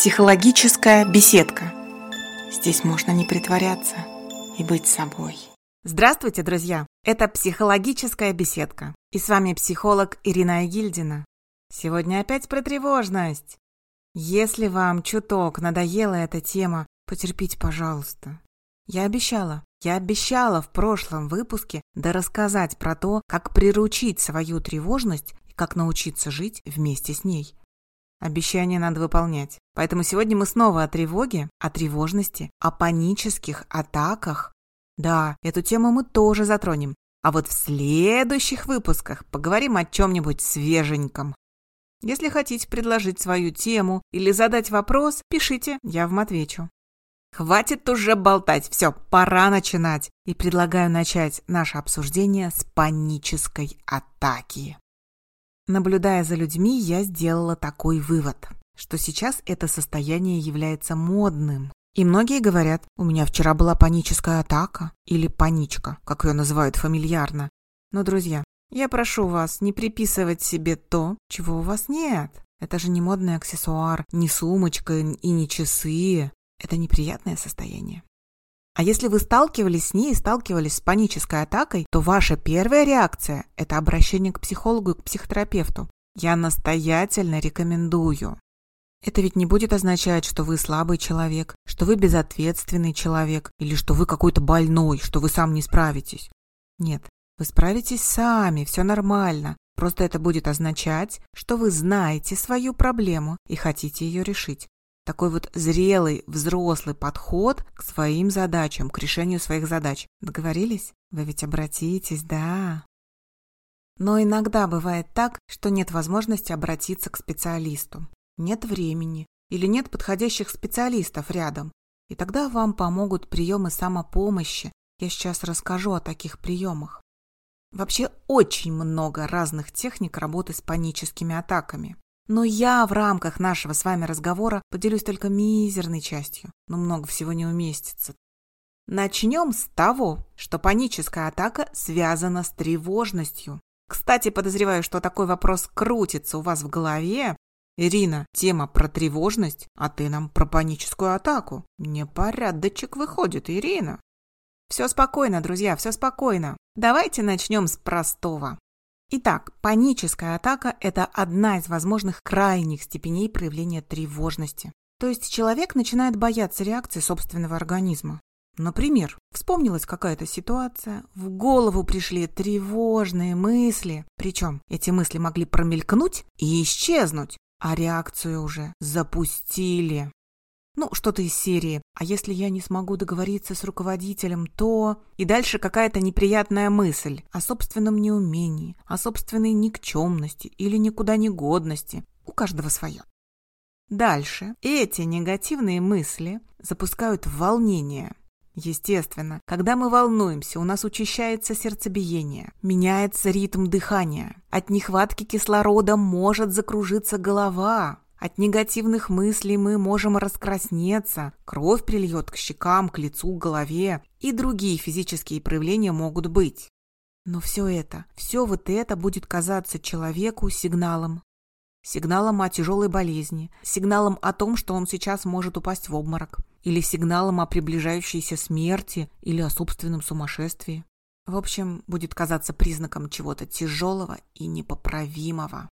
Психологическая беседка. Здесь можно не притворяться и быть собой. Здравствуйте, друзья! Это «Психологическая беседка». И с вами психолог Ирина Агильдина. Сегодня опять про тревожность. Если вам чуток надоела эта тема, потерпите, пожалуйста. Я обещала, я обещала в прошлом выпуске да рассказать про то, как приручить свою тревожность и как научиться жить вместе с ней. Обещания надо выполнять. Поэтому сегодня мы снова о тревоге, о тревожности, о панических атаках. Да, эту тему мы тоже затронем. А вот в следующих выпусках поговорим о чем-нибудь свеженьком. Если хотите предложить свою тему или задать вопрос, пишите, я вам отвечу. Хватит уже болтать, все, пора начинать. И предлагаю начать наше обсуждение с панической атаки. Наблюдая за людьми, я сделала такой вывод, что сейчас это состояние является модным. И многие говорят, у меня вчера была паническая атака или паничка, как ее называют фамильярно. Но, друзья, я прошу вас не приписывать себе то, чего у вас нет. Это же не модный аксессуар, не сумочка и не часы. Это неприятное состояние. А если вы сталкивались с ней, сталкивались с панической атакой, то ваша первая реакция – это обращение к психологу и к психотерапевту. Я настоятельно рекомендую. Это ведь не будет означать, что вы слабый человек, что вы безответственный человек или что вы какой-то больной, что вы сам не справитесь. Нет, вы справитесь сами, все нормально. Просто это будет означать, что вы знаете свою проблему и хотите ее решить. Такой вот зрелый, взрослый подход к своим задачам, к решению своих задач. Договорились? Вы ведь обратитесь, да. Но иногда бывает так, что нет возможности обратиться к специалисту. Нет времени или нет подходящих специалистов рядом. И тогда вам помогут приемы самопомощи. Я сейчас расскажу о таких приемах. Вообще очень много разных техник работы с паническими атаками. Но я в рамках нашего с вами разговора поделюсь только мизерной частью, но много всего не уместится. Начнем с того, что паническая атака связана с тревожностью. Кстати, подозреваю, что такой вопрос крутится у вас в голове. Ирина, тема про тревожность, а ты нам про паническую атаку. Непорядочек выходит, Ирина. Все спокойно, друзья, все спокойно. Давайте начнем с простого. Итак, паническая атака – это одна из возможных крайних степеней проявления тревожности. То есть человек начинает бояться реакции собственного организма. Например, вспомнилась какая-то ситуация, в голову пришли тревожные мысли, причем эти мысли могли промелькнуть и исчезнуть, а реакцию уже запустили. Ну, что-то из серии «А если я не смогу договориться с руководителем, то...» И дальше какая-то неприятная мысль о собственном неумении, о собственной никчемности или никуда не годности. У каждого свое. Дальше эти негативные мысли запускают волнение. Естественно, когда мы волнуемся, у нас учащается сердцебиение, меняется ритм дыхания. От нехватки кислорода может закружиться голова, от негативных мыслей мы можем раскраснеться, кровь прильет к щекам, к лицу, к голове, и другие физические проявления могут быть. Но все это, все вот это будет казаться человеку сигналом. Сигналом о тяжелой болезни, сигналом о том, что он сейчас может упасть в обморок, или сигналом о приближающейся смерти, или о собственном сумасшествии. В общем, будет казаться признаком чего-то тяжелого и непоправимого.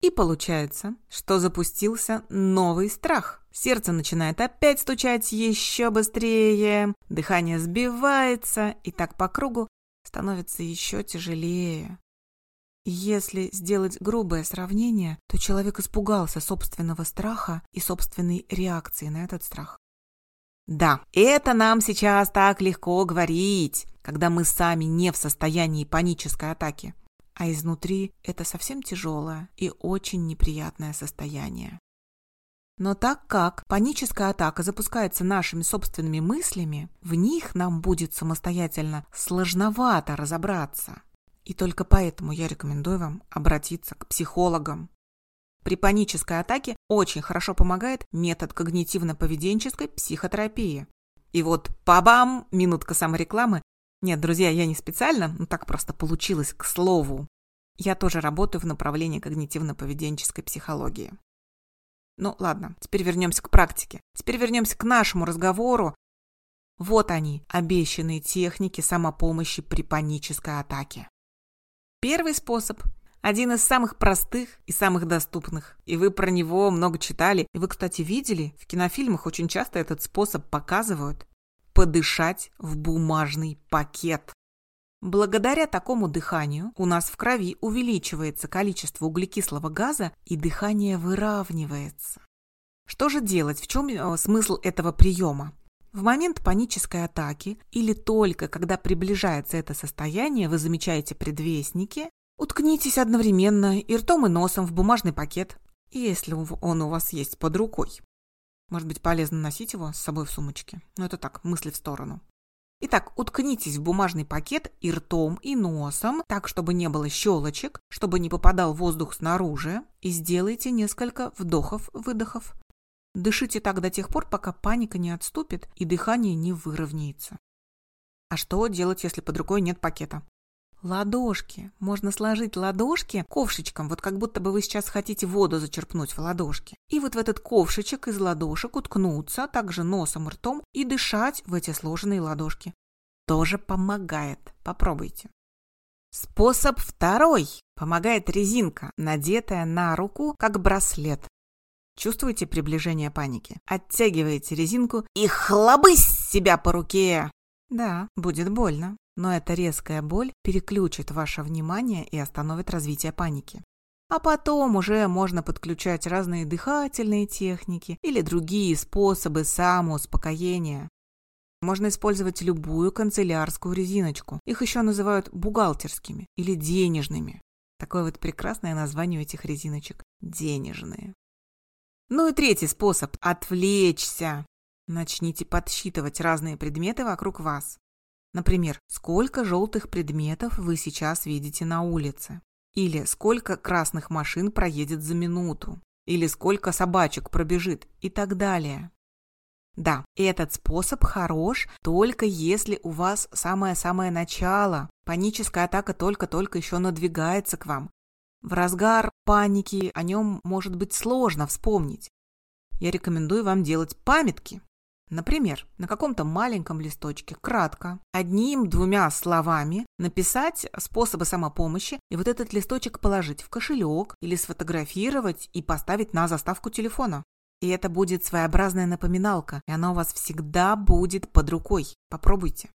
И получается, что запустился новый страх. Сердце начинает опять стучать еще быстрее, дыхание сбивается, и так по кругу становится еще тяжелее. Если сделать грубое сравнение, то человек испугался собственного страха и собственной реакции на этот страх. Да, это нам сейчас так легко говорить, когда мы сами не в состоянии панической атаки а изнутри это совсем тяжелое и очень неприятное состояние. Но так как паническая атака запускается нашими собственными мыслями, в них нам будет самостоятельно сложновато разобраться. И только поэтому я рекомендую вам обратиться к психологам. При панической атаке очень хорошо помогает метод когнитивно-поведенческой психотерапии. И вот пабам, минутка саморекламы, нет, друзья, я не специально, но так просто получилось, к слову. Я тоже работаю в направлении когнитивно-поведенческой психологии. Ну ладно, теперь вернемся к практике. Теперь вернемся к нашему разговору. Вот они, обещанные техники самопомощи при панической атаке. Первый способ один из самых простых и самых доступных. И вы про него много читали. И вы, кстати, видели, в кинофильмах очень часто этот способ показывают. Подышать в бумажный пакет. Благодаря такому дыханию у нас в крови увеличивается количество углекислого газа и дыхание выравнивается. Что же делать? В чем э, смысл этого приема? В момент панической атаки или только когда приближается это состояние, вы замечаете предвестники, Уткнитесь одновременно и ртом, и носом в бумажный пакет, если он у вас есть под рукой. Может быть, полезно носить его с собой в сумочке. Но это так, мысли в сторону. Итак, уткнитесь в бумажный пакет и ртом, и носом, так, чтобы не было щелочек, чтобы не попадал воздух снаружи, и сделайте несколько вдохов-выдохов. Дышите так до тех пор, пока паника не отступит и дыхание не выровняется. А что делать, если под рукой нет пакета? Ладошки. Можно сложить ладошки ковшичком, вот как будто бы вы сейчас хотите воду зачерпнуть в ладошки. И вот в этот ковшичек из ладошек уткнуться, также носом и ртом, и дышать в эти сложенные ладошки. Тоже помогает. Попробуйте. Способ второй. Помогает резинка, надетая на руку, как браслет. Чувствуете приближение паники? Оттягиваете резинку и хлобысь себя по руке. Да, будет больно но эта резкая боль переключит ваше внимание и остановит развитие паники. А потом уже можно подключать разные дыхательные техники или другие способы самоуспокоения. Можно использовать любую канцелярскую резиночку. Их еще называют бухгалтерскими или денежными. Такое вот прекрасное название у этих резиночек – денежные. Ну и третий способ – отвлечься. Начните подсчитывать разные предметы вокруг вас. Например, сколько желтых предметов вы сейчас видите на улице? Или сколько красных машин проедет за минуту? Или сколько собачек пробежит? И так далее. Да, этот способ хорош только если у вас самое-самое начало. Паническая атака только-только еще надвигается к вам. В разгар паники о нем может быть сложно вспомнить. Я рекомендую вам делать памятки. Например, на каком-то маленьком листочке кратко, одним-двумя словами написать способы самопомощи и вот этот листочек положить в кошелек или сфотографировать и поставить на заставку телефона. И это будет своеобразная напоминалка, и она у вас всегда будет под рукой. Попробуйте.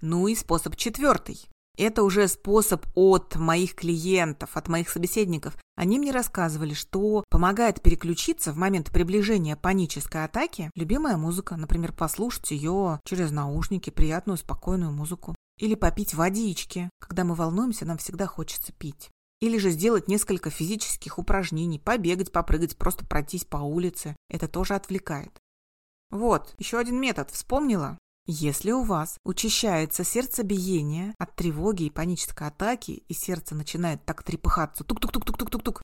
Ну и способ четвертый. Это уже способ от моих клиентов, от моих собеседников. Они мне рассказывали, что помогает переключиться в момент приближения панической атаки любимая музыка, например, послушать ее через наушники, приятную, спокойную музыку. Или попить водички. Когда мы волнуемся, нам всегда хочется пить. Или же сделать несколько физических упражнений, побегать, попрыгать, просто пройтись по улице. Это тоже отвлекает. Вот, еще один метод, вспомнила? Если у вас учащается сердцебиение от тревоги и панической атаки, и сердце начинает так трепыхаться, тук-тук-тук-тук-тук-тук,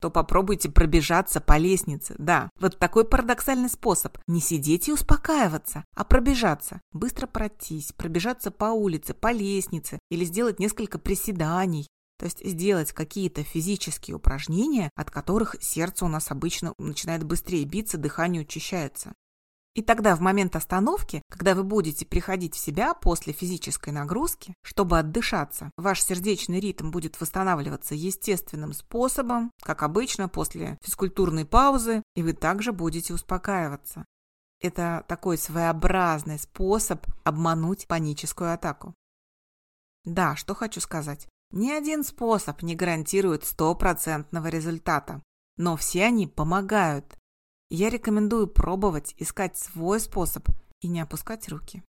то попробуйте пробежаться по лестнице. Да, вот такой парадоксальный способ. Не сидеть и успокаиваться, а пробежаться. Быстро пройтись, пробежаться по улице, по лестнице или сделать несколько приседаний. То есть сделать какие-то физические упражнения, от которых сердце у нас обычно начинает быстрее биться, дыхание учащается. И тогда в момент остановки, когда вы будете приходить в себя после физической нагрузки, чтобы отдышаться, ваш сердечный ритм будет восстанавливаться естественным способом, как обычно после физкультурной паузы, и вы также будете успокаиваться. Это такой своеобразный способ обмануть паническую атаку. Да, что хочу сказать. Ни один способ не гарантирует стопроцентного результата, но все они помогают, я рекомендую пробовать, искать свой способ и не опускать руки.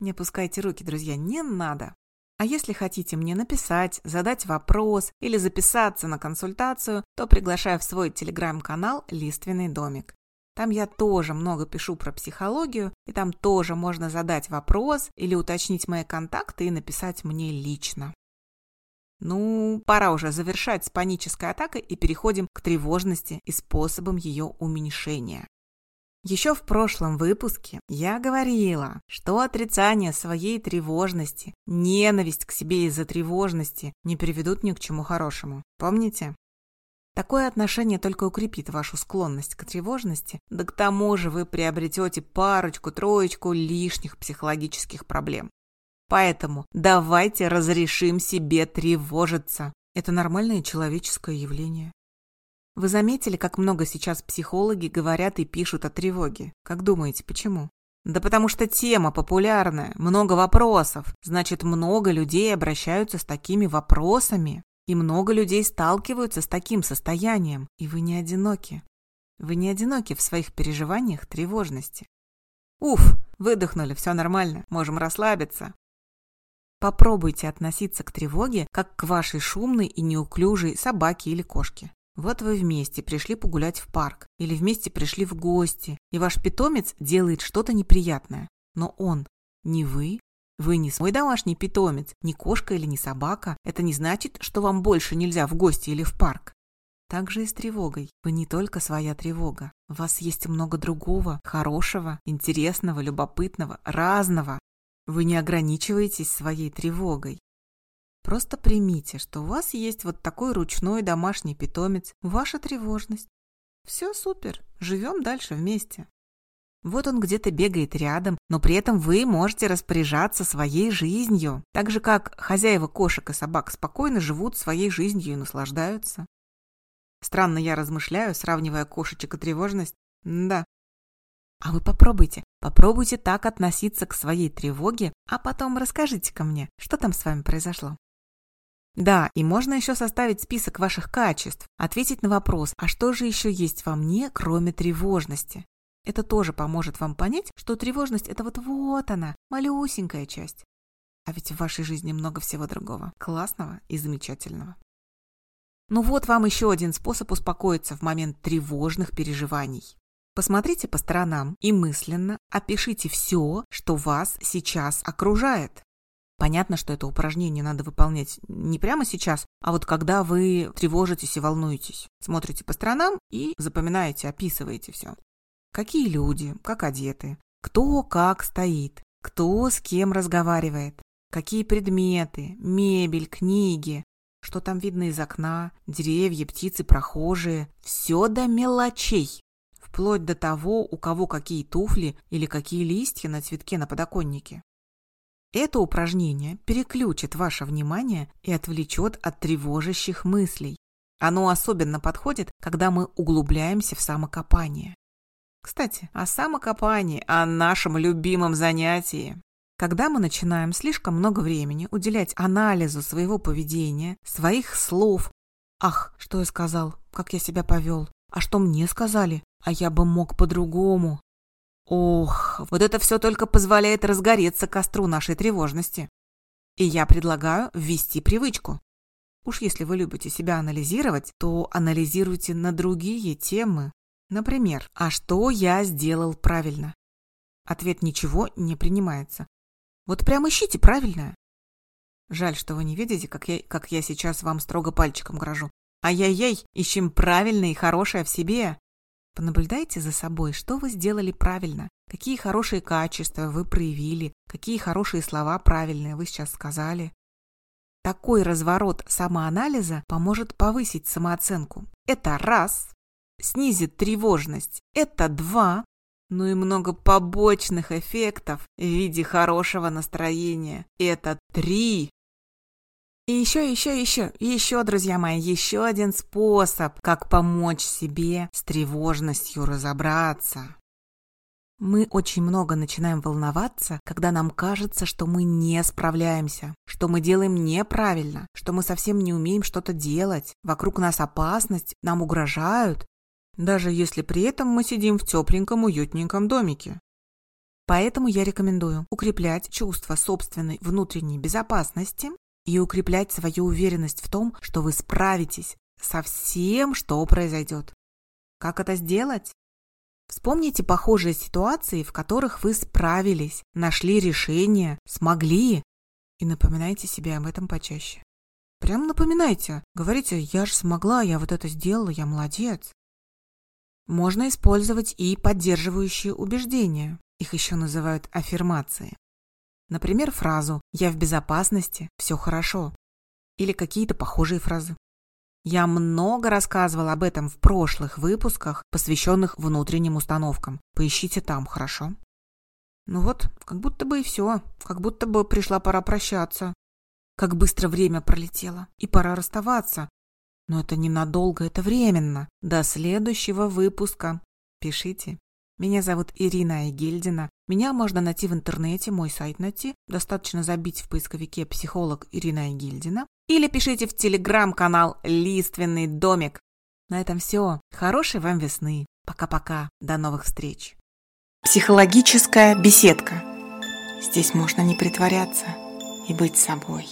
Не опускайте руки, друзья, не надо. А если хотите мне написать, задать вопрос или записаться на консультацию, то приглашаю в свой телеграм-канал «Лиственный домик». Там я тоже много пишу про психологию, и там тоже можно задать вопрос или уточнить мои контакты и написать мне лично. Ну, пора уже завершать с панической атакой и переходим к тревожности и способам ее уменьшения. Еще в прошлом выпуске я говорила, что отрицание своей тревожности, ненависть к себе из-за тревожности не приведут ни к чему хорошему. Помните? Такое отношение только укрепит вашу склонность к тревожности, да к тому же вы приобретете парочку-троечку лишних психологических проблем. Поэтому давайте разрешим себе тревожиться. Это нормальное человеческое явление. Вы заметили, как много сейчас психологи говорят и пишут о тревоге? Как думаете, почему? Да потому что тема популярная, много вопросов. Значит, много людей обращаются с такими вопросами. И много людей сталкиваются с таким состоянием, и вы не одиноки. Вы не одиноки в своих переживаниях тревожности. Уф, выдохнули, все нормально, можем расслабиться. Попробуйте относиться к тревоге, как к вашей шумной и неуклюжей собаке или кошке. Вот вы вместе пришли погулять в парк или вместе пришли в гости, и ваш питомец делает что-то неприятное. Но он не вы, вы не свой домашний питомец, не кошка или не собака. Это не значит, что вам больше нельзя в гости или в парк. Так же и с тревогой. Вы не только своя тревога. У вас есть много другого, хорошего, интересного, любопытного, разного. Вы не ограничиваетесь своей тревогой. Просто примите, что у вас есть вот такой ручной домашний питомец, ваша тревожность. Все супер, живем дальше вместе. Вот он где-то бегает рядом, но при этом вы можете распоряжаться своей жизнью, так же как хозяева кошек и собак спокойно живут своей жизнью и наслаждаются. Странно я размышляю, сравнивая кошечек и тревожность. Да. А вы попробуйте, попробуйте так относиться к своей тревоге, а потом расскажите ко мне, что там с вами произошло. Да, и можно еще составить список ваших качеств, ответить на вопрос, а что же еще есть во мне, кроме тревожности? Это тоже поможет вам понять, что тревожность – это вот вот она, малюсенькая часть. А ведь в вашей жизни много всего другого, классного и замечательного. Ну вот вам еще один способ успокоиться в момент тревожных переживаний. Посмотрите по сторонам и мысленно опишите все, что вас сейчас окружает. Понятно, что это упражнение надо выполнять не прямо сейчас, а вот когда вы тревожитесь и волнуетесь. Смотрите по сторонам и запоминаете, описываете все. Какие люди, как одеты, кто как стоит, кто с кем разговаривает, какие предметы, мебель, книги, что там видно из окна, деревья, птицы, прохожие. Все до мелочей. Вплоть до того, у кого какие туфли или какие листья на цветке на подоконнике. Это упражнение переключит ваше внимание и отвлечет от тревожащих мыслей. Оно особенно подходит, когда мы углубляемся в самокопание. Кстати, о самокопании, о нашем любимом занятии. Когда мы начинаем слишком много времени уделять анализу своего поведения, своих слов, ах, что я сказал, как я себя повел, а что мне сказали, а я бы мог по-другому. Ох, вот это все только позволяет разгореться костру нашей тревожности. И я предлагаю ввести привычку. Уж если вы любите себя анализировать, то анализируйте на другие темы, Например, «А что я сделал правильно?» Ответ «Ничего» не принимается. Вот прям ищите правильное. Жаль, что вы не видите, как я, как я сейчас вам строго пальчиком грожу. Ай-яй-яй, ищем правильное и хорошее в себе. Понаблюдайте за собой, что вы сделали правильно, какие хорошие качества вы проявили, какие хорошие слова правильные вы сейчас сказали. Такой разворот самоанализа поможет повысить самооценку. Это раз снизит тревожность. Это два. Ну и много побочных эффектов в виде хорошего настроения. Это три. И еще, еще, еще, еще, друзья мои, еще один способ, как помочь себе с тревожностью разобраться. Мы очень много начинаем волноваться, когда нам кажется, что мы не справляемся, что мы делаем неправильно, что мы совсем не умеем что-то делать, вокруг нас опасность, нам угрожают, даже если при этом мы сидим в тепленьком уютненьком домике. Поэтому я рекомендую укреплять чувство собственной внутренней безопасности и укреплять свою уверенность в том, что вы справитесь со всем, что произойдет. Как это сделать? Вспомните похожие ситуации, в которых вы справились, нашли решение, смогли, и напоминайте себе об этом почаще. Прям напоминайте. Говорите, я же смогла, я вот это сделала, я молодец. Можно использовать и поддерживающие убеждения. Их еще называют аффирмации. Например, фразу «Я в безопасности, все хорошо» или какие-то похожие фразы. Я много рассказывала об этом в прошлых выпусках, посвященных внутренним установкам. Поищите там, хорошо? Ну вот, как будто бы и все. Как будто бы пришла пора прощаться. Как быстро время пролетело. И пора расставаться. Но это ненадолго, это временно. До следующего выпуска. Пишите. Меня зовут Ирина Айгельдина. Меня можно найти в интернете, мой сайт найти. Достаточно забить в поисковике «Психолог Ирина Айгельдина». Или пишите в телеграм-канал «Лиственный домик». На этом все. Хорошей вам весны. Пока-пока. До новых встреч. Психологическая беседка. Здесь можно не притворяться и быть собой.